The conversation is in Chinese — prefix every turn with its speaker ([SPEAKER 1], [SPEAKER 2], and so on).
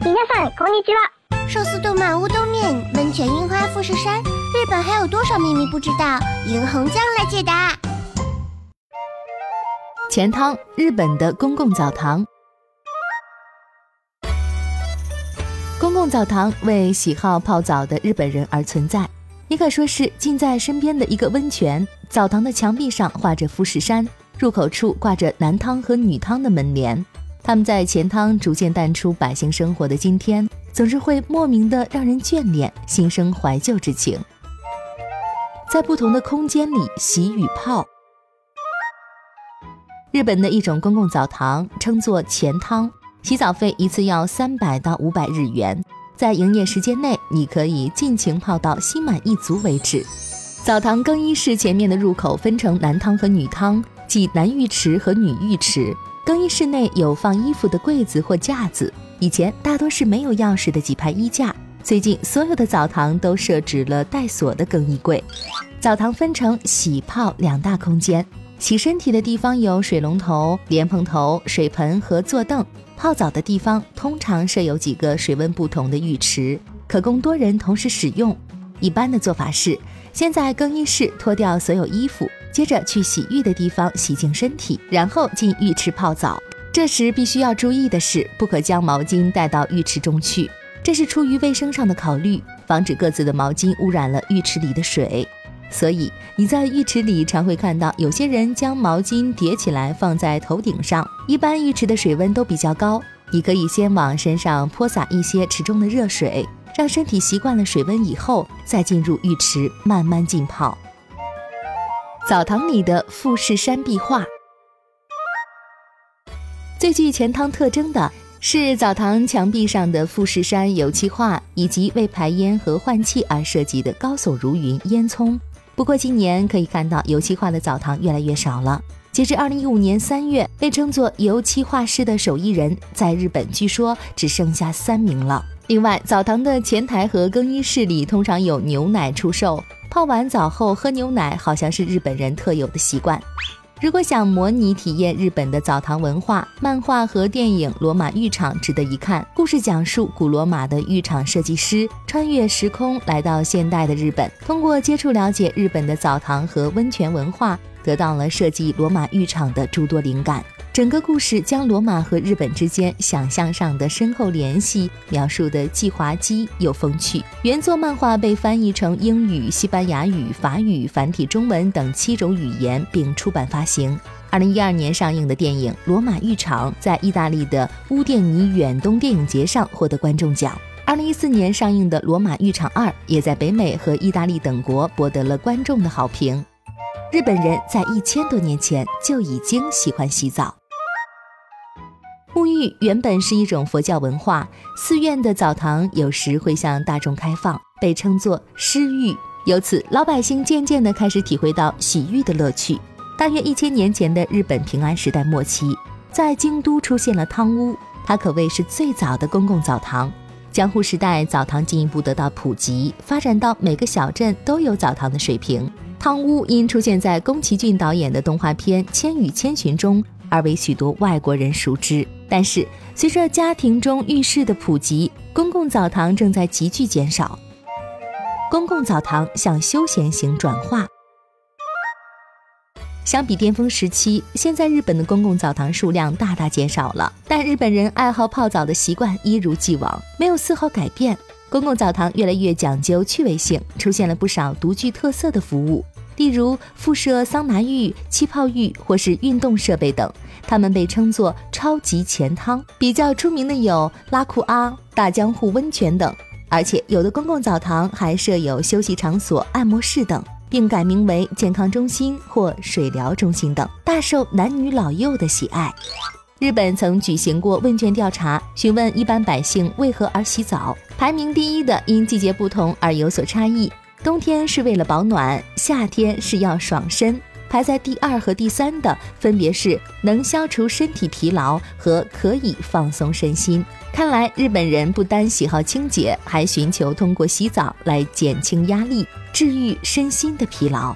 [SPEAKER 1] 皆さんこんにちは。
[SPEAKER 2] 寿司动漫乌冬面，温泉樱花富士山，日本还有多少秘密不知道？银红酱来解答。
[SPEAKER 3] 钱汤，日本的公共澡堂。公共澡堂为喜好泡澡的日本人而存在，也可说是近在身边的一个温泉。澡堂的墙壁上画着富士山，入口处挂着男汤和女汤的门帘。 他们在钱汤逐渐淡出百姓生活的今天，总是会莫名的让人眷恋，心生怀旧之情。在不同的空间里洗与泡。日本的一种公共澡堂称作钱汤，洗澡费一次要三百到五百日元，在营业时间内，你可以尽情泡到心满意足为止。澡堂更衣室前面的入口分成男汤和女汤，即男浴池和女浴池。更衣室内有放衣服的柜子或架子，以前大多是没有钥匙的几排衣架。最近，所有的澡堂都设置了带锁的更衣柜。澡堂分成洗泡两大空间，洗身体的地方有水龙头、莲蓬头、水盆和坐凳；泡澡的地方通常设有几个水温不同的浴池，可供多人同时使用。一般的做法是，先在更衣室脱掉所有衣服。接着去洗浴的地方洗净身体，然后进浴池泡澡。这时必须要注意的是，不可将毛巾带到浴池中去，这是出于卫生上的考虑，防止各自的毛巾污染了浴池里的水。所以你在浴池里常会看到有些人将毛巾叠起来放在头顶上。一般浴池的水温都比较高，你可以先往身上。泼洒一些池中的热水，让身体习惯了水温以后，再进入浴池慢慢浸泡。澡堂里的富士山壁画，最具钱汤特征的是澡堂墙壁上的富士山油漆画，以及为排烟和换气而设计的高耸如云烟囱。不过今年可以看到油漆画的澡堂越来越少了。截至二零一五年三月，被称作油漆画师的手艺人在日本据说只剩下三名了。另外，澡堂的前台和更衣室里通常有牛奶出售。泡完澡后喝牛奶，好像是日本人特有的习惯。如果想模拟体验日本的澡堂文化，漫画和电影《罗马浴场》值得一看。故事讲述古罗马的浴场设计师穿越时空来到现代的日本，通过接触了解日本的澡堂和温泉文化，得到了设计罗马浴场的诸多灵感。整个故事将罗马和日本之间想象上的深厚联系描述的既滑稽又风趣。原作漫画被翻译成英语、西班牙语、法语、繁体中文等七种语言，并出版发行。二零一二年上映的电影《罗马浴场》在意大利的乌甸尼远东电影节上获得观众奖。二零一四年上映的《罗马浴场二》也在北美和意大利等国博得了观众的好评。日本人在一千多年前就已经喜欢洗澡。沐浴原本是一种佛教文化，寺院的澡堂有时会向大众开放，被称作施浴。由此，老百姓渐渐地开始体会到洗浴的乐趣。大约一千年前的日本平安时代末期，在京都出现了汤屋，它可谓是最早的公共澡堂。江户时代，澡堂进一步得到普及，发展到每个小镇都有澡堂的水平。汤屋因出现在宫崎骏导演的动画片《千与千寻》中，而为许多外国人熟知。但是，随着家庭中浴室的普及，公共澡堂正在急剧减少，公共澡堂向休闲型转化。相比巅峰时期，现在日本的公共澡堂数量大大减少了，但日本人爱好泡澡的习惯一如既往，没有丝毫改变。公共澡堂越来越讲究趣味性，出现了不少独具特色的服务。例如附设桑拿浴、气泡浴或是运动设备等，它们被称作超级钱汤。比较出名的有拉库阿、大江户温泉等，而且有的公共澡堂还设有休息场所、按摩室等，并改名为健康中心或水疗中心等，大受男女老幼的喜爱。日本曾举行过问卷调查，询问一般百姓为何而洗澡，排名第一的因季节不同而有所差异。冬天是为了保暖，夏天是要爽身。排在第二和第三的分别是能消除身体疲劳和可以放松身心。看来日本人不单喜好清洁，还寻求通过洗澡来减轻压力、治愈身心的疲劳。